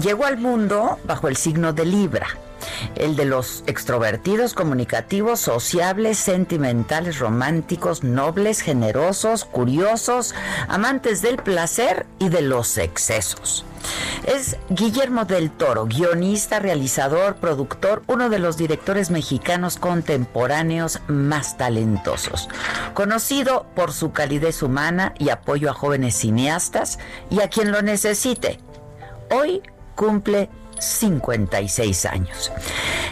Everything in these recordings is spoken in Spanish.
Llegó al mundo bajo el signo de Libra, el de los extrovertidos, comunicativos, sociables, sentimentales, románticos, nobles, generosos, curiosos, amantes del placer y de los excesos. Es Guillermo del Toro, guionista, realizador, productor, uno de los directores mexicanos contemporáneos más talentosos. Conocido por su calidez humana y apoyo a jóvenes cineastas y a quien lo necesite. Hoy cumple 56 años.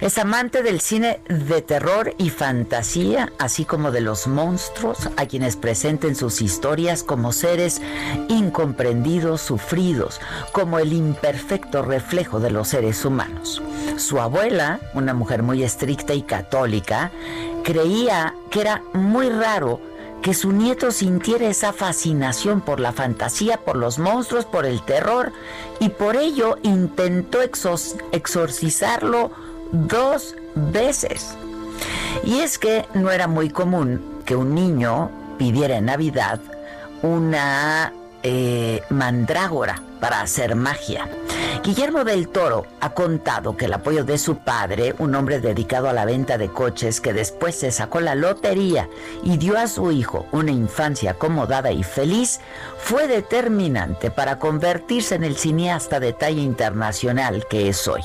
Es amante del cine de terror y fantasía, así como de los monstruos, a quienes presenten sus historias como seres incomprendidos, sufridos, como el imperfecto reflejo de los seres humanos. Su abuela, una mujer muy estricta y católica, creía que era muy raro que su nieto sintiera esa fascinación por la fantasía, por los monstruos, por el terror, y por ello intentó exor exorcizarlo dos veces. Y es que no era muy común que un niño pidiera en Navidad una eh, mandrágora para hacer magia. Guillermo del Toro ha contado que el apoyo de su padre, un hombre dedicado a la venta de coches que después se sacó la lotería y dio a su hijo una infancia acomodada y feliz, fue determinante para convertirse en el cineasta de talla internacional que es hoy.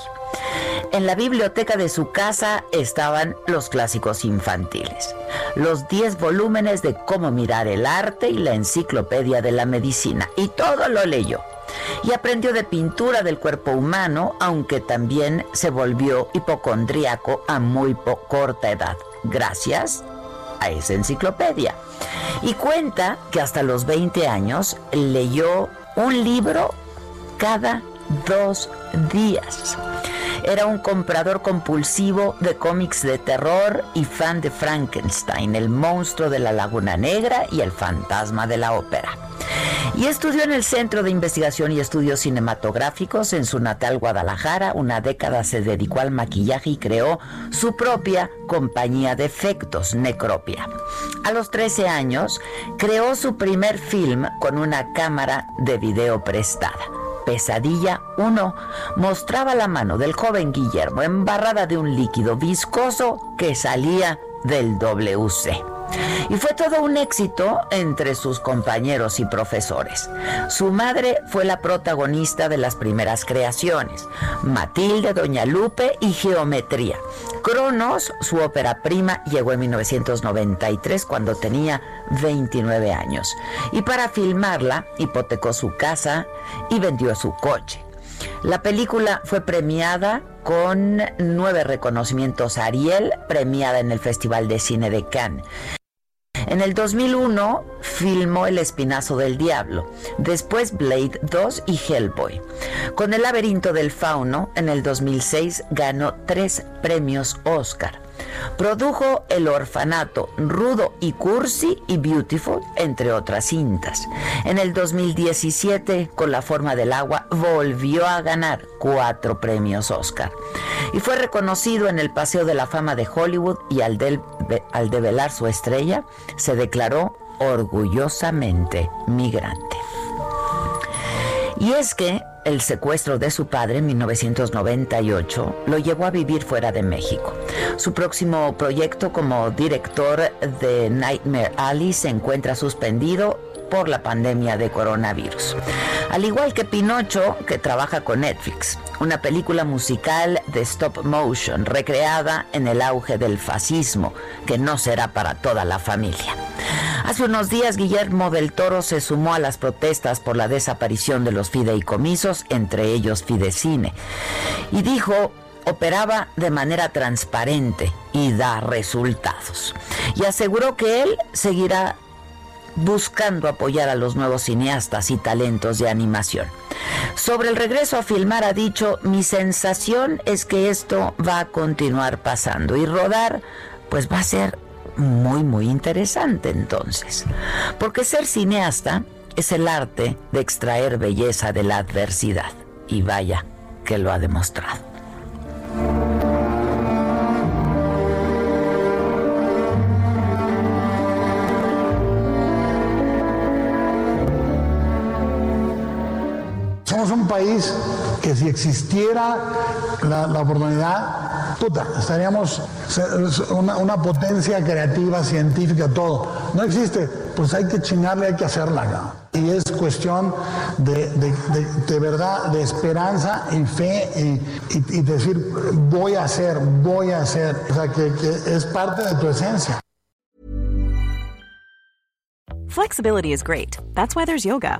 En la biblioteca de su casa estaban los clásicos infantiles, los 10 volúmenes de cómo mirar el arte y la enciclopedia de la medicina, y todo lo leyó. Y aprendió de pintura del cuerpo humano, aunque también se volvió hipocondríaco a muy corta edad, gracias a esa enciclopedia. Y cuenta que hasta los 20 años leyó un libro cada dos días. Era un comprador compulsivo de cómics de terror y fan de Frankenstein, el monstruo de la Laguna Negra y el fantasma de la ópera. Y estudió en el Centro de Investigación y Estudios Cinematográficos en su natal Guadalajara. Una década se dedicó al maquillaje y creó su propia compañía de efectos, Necropia. A los 13 años, creó su primer film con una cámara de video prestada. Pesadilla 1 mostraba la mano del joven Guillermo embarrada de un líquido viscoso que salía del WC. Y fue todo un éxito entre sus compañeros y profesores. Su madre fue la protagonista de las primeras creaciones, Matilde, Doña Lupe y Geometría. Cronos, su ópera prima, llegó en 1993 cuando tenía 29 años. Y para filmarla, hipotecó su casa y vendió su coche. La película fue premiada con nueve reconocimientos Ariel, premiada en el Festival de Cine de Cannes. En el 2001 filmó El Espinazo del Diablo, después Blade 2 y Hellboy. Con El laberinto del fauno, en el 2006 ganó tres premios Oscar. Produjo El Orfanato, Rudo y Cursi y Beautiful, entre otras cintas. En el 2017, con La Forma del Agua, volvió a ganar cuatro premios Oscar. Y fue reconocido en el Paseo de la Fama de Hollywood y al, al develar su estrella, se declaró orgullosamente migrante. Y es que el secuestro de su padre en 1998 lo llevó a vivir fuera de México. Su próximo proyecto como director de Nightmare Alley se encuentra suspendido la pandemia de coronavirus. Al igual que Pinocho, que trabaja con Netflix, una película musical de stop motion recreada en el auge del fascismo, que no será para toda la familia. Hace unos días Guillermo del Toro se sumó a las protestas por la desaparición de los fideicomisos, entre ellos Fidecine, y dijo operaba de manera transparente y da resultados. Y aseguró que él seguirá buscando apoyar a los nuevos cineastas y talentos de animación. Sobre el regreso a filmar ha dicho, mi sensación es que esto va a continuar pasando y rodar pues va a ser muy muy interesante entonces. Porque ser cineasta es el arte de extraer belleza de la adversidad y vaya que lo ha demostrado. Un país que si existiera la, oportunidad, puta, estaríamos una, potencia creativa, científica, todo. No existe, pues hay que chingarle, hay que hacerla. Y es cuestión de, de, verdad, de esperanza y fe y, y, decir, voy a hacer, voy a hacer. O sea, que, que es parte de tu esencia. Flexibility is great. That's why there's yoga.